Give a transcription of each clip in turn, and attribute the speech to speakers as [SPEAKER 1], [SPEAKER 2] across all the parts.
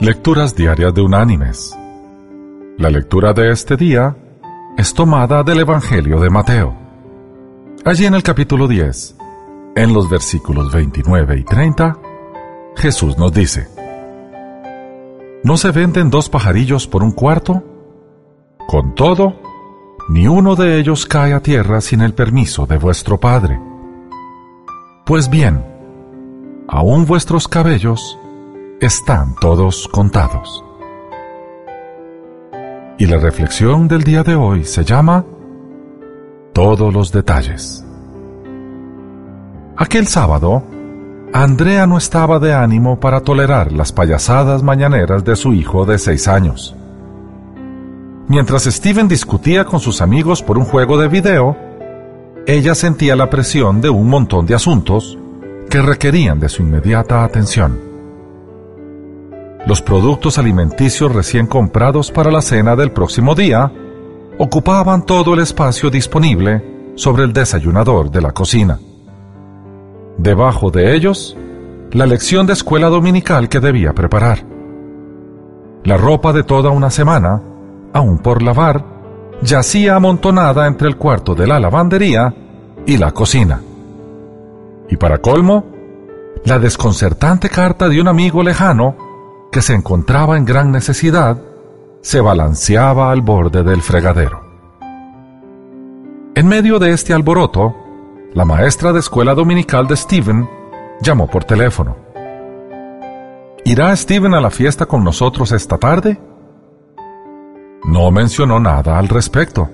[SPEAKER 1] Lecturas Diarias de Unánimes. La lectura de este día es tomada del Evangelio de Mateo. Allí en el capítulo 10, en los versículos 29 y 30, Jesús nos dice, ¿No se venden dos pajarillos por un cuarto? Con todo, ni uno de ellos cae a tierra sin el permiso de vuestro Padre. Pues bien, aún vuestros cabellos están todos contados. Y la reflexión del día de hoy se llama Todos los detalles. Aquel sábado, Andrea no estaba de ánimo para tolerar las payasadas mañaneras de su hijo de seis años. Mientras Steven discutía con sus amigos por un juego de video, ella sentía la presión de un montón de asuntos que requerían de su inmediata atención los productos alimenticios recién comprados para la cena del próximo día ocupaban todo el espacio disponible sobre el desayunador de la cocina. Debajo de ellos, la lección de escuela dominical que debía preparar. La ropa de toda una semana, aún por lavar, yacía amontonada entre el cuarto de la lavandería y la cocina. Y para colmo, la desconcertante carta de un amigo lejano que se encontraba en gran necesidad, se balanceaba al borde del fregadero. En medio de este alboroto, la maestra de escuela dominical de Steven llamó por teléfono. ¿Irá Steven a la fiesta con nosotros esta tarde? No mencionó nada al respecto.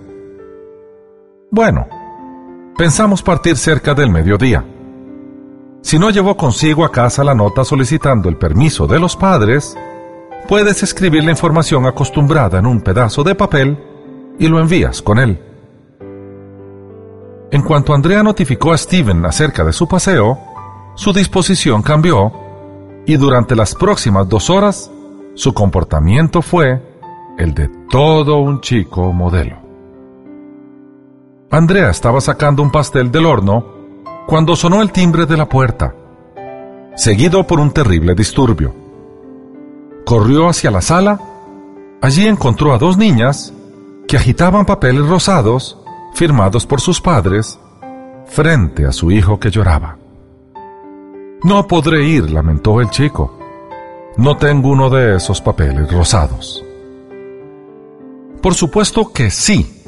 [SPEAKER 1] Bueno, pensamos partir cerca del mediodía. Si no llevó consigo a casa la nota solicitando el permiso de los padres, puedes escribir la información acostumbrada en un pedazo de papel y lo envías con él. En cuanto Andrea notificó a Steven acerca de su paseo, su disposición cambió y durante las próximas dos horas su comportamiento fue el de todo un chico modelo. Andrea estaba sacando un pastel del horno cuando sonó el timbre de la puerta, seguido por un terrible disturbio. Corrió hacia la sala, allí encontró a dos niñas que agitaban papeles rosados firmados por sus padres frente a su hijo que lloraba. No podré ir, lamentó el chico. No tengo uno de esos papeles rosados. Por supuesto que sí.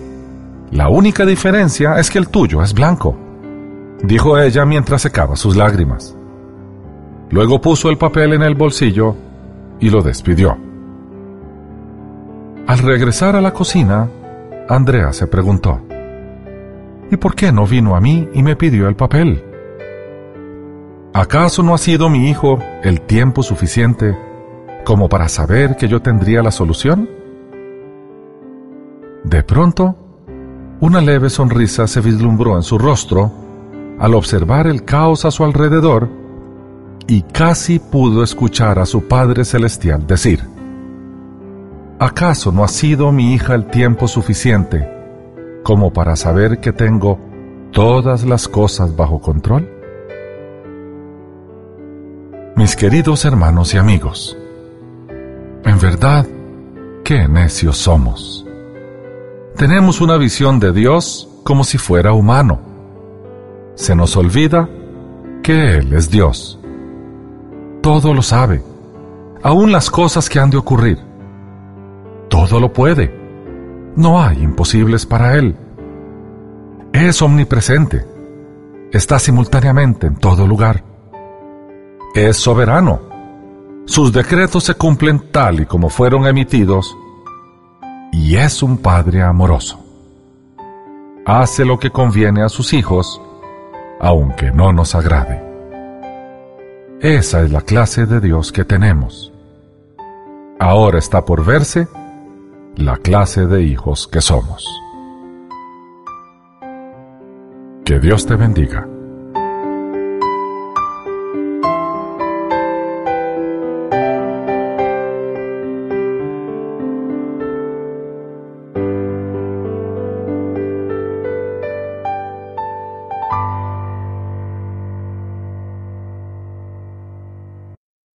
[SPEAKER 1] La única diferencia es que el tuyo es blanco dijo ella mientras secaba sus lágrimas. Luego puso el papel en el bolsillo y lo despidió. Al regresar a la cocina, Andrea se preguntó, ¿y por qué no vino a mí y me pidió el papel? ¿Acaso no ha sido mi hijo el tiempo suficiente como para saber que yo tendría la solución? De pronto, una leve sonrisa se vislumbró en su rostro al observar el caos a su alrededor y casi pudo escuchar a su Padre Celestial decir, ¿acaso no ha sido mi hija el tiempo suficiente como para saber que tengo todas las cosas bajo control? Mis queridos hermanos y amigos, en verdad, qué necios somos. Tenemos una visión de Dios como si fuera humano se nos olvida que Él es Dios. Todo lo sabe, aún las cosas que han de ocurrir. Todo lo puede. No hay imposibles para Él. Es omnipresente. Está simultáneamente en todo lugar. Es soberano. Sus decretos se cumplen tal y como fueron emitidos. Y es un Padre amoroso. Hace lo que conviene a sus hijos aunque no nos agrade. Esa es la clase de Dios que tenemos. Ahora está por verse la clase de hijos que somos. Que Dios te bendiga.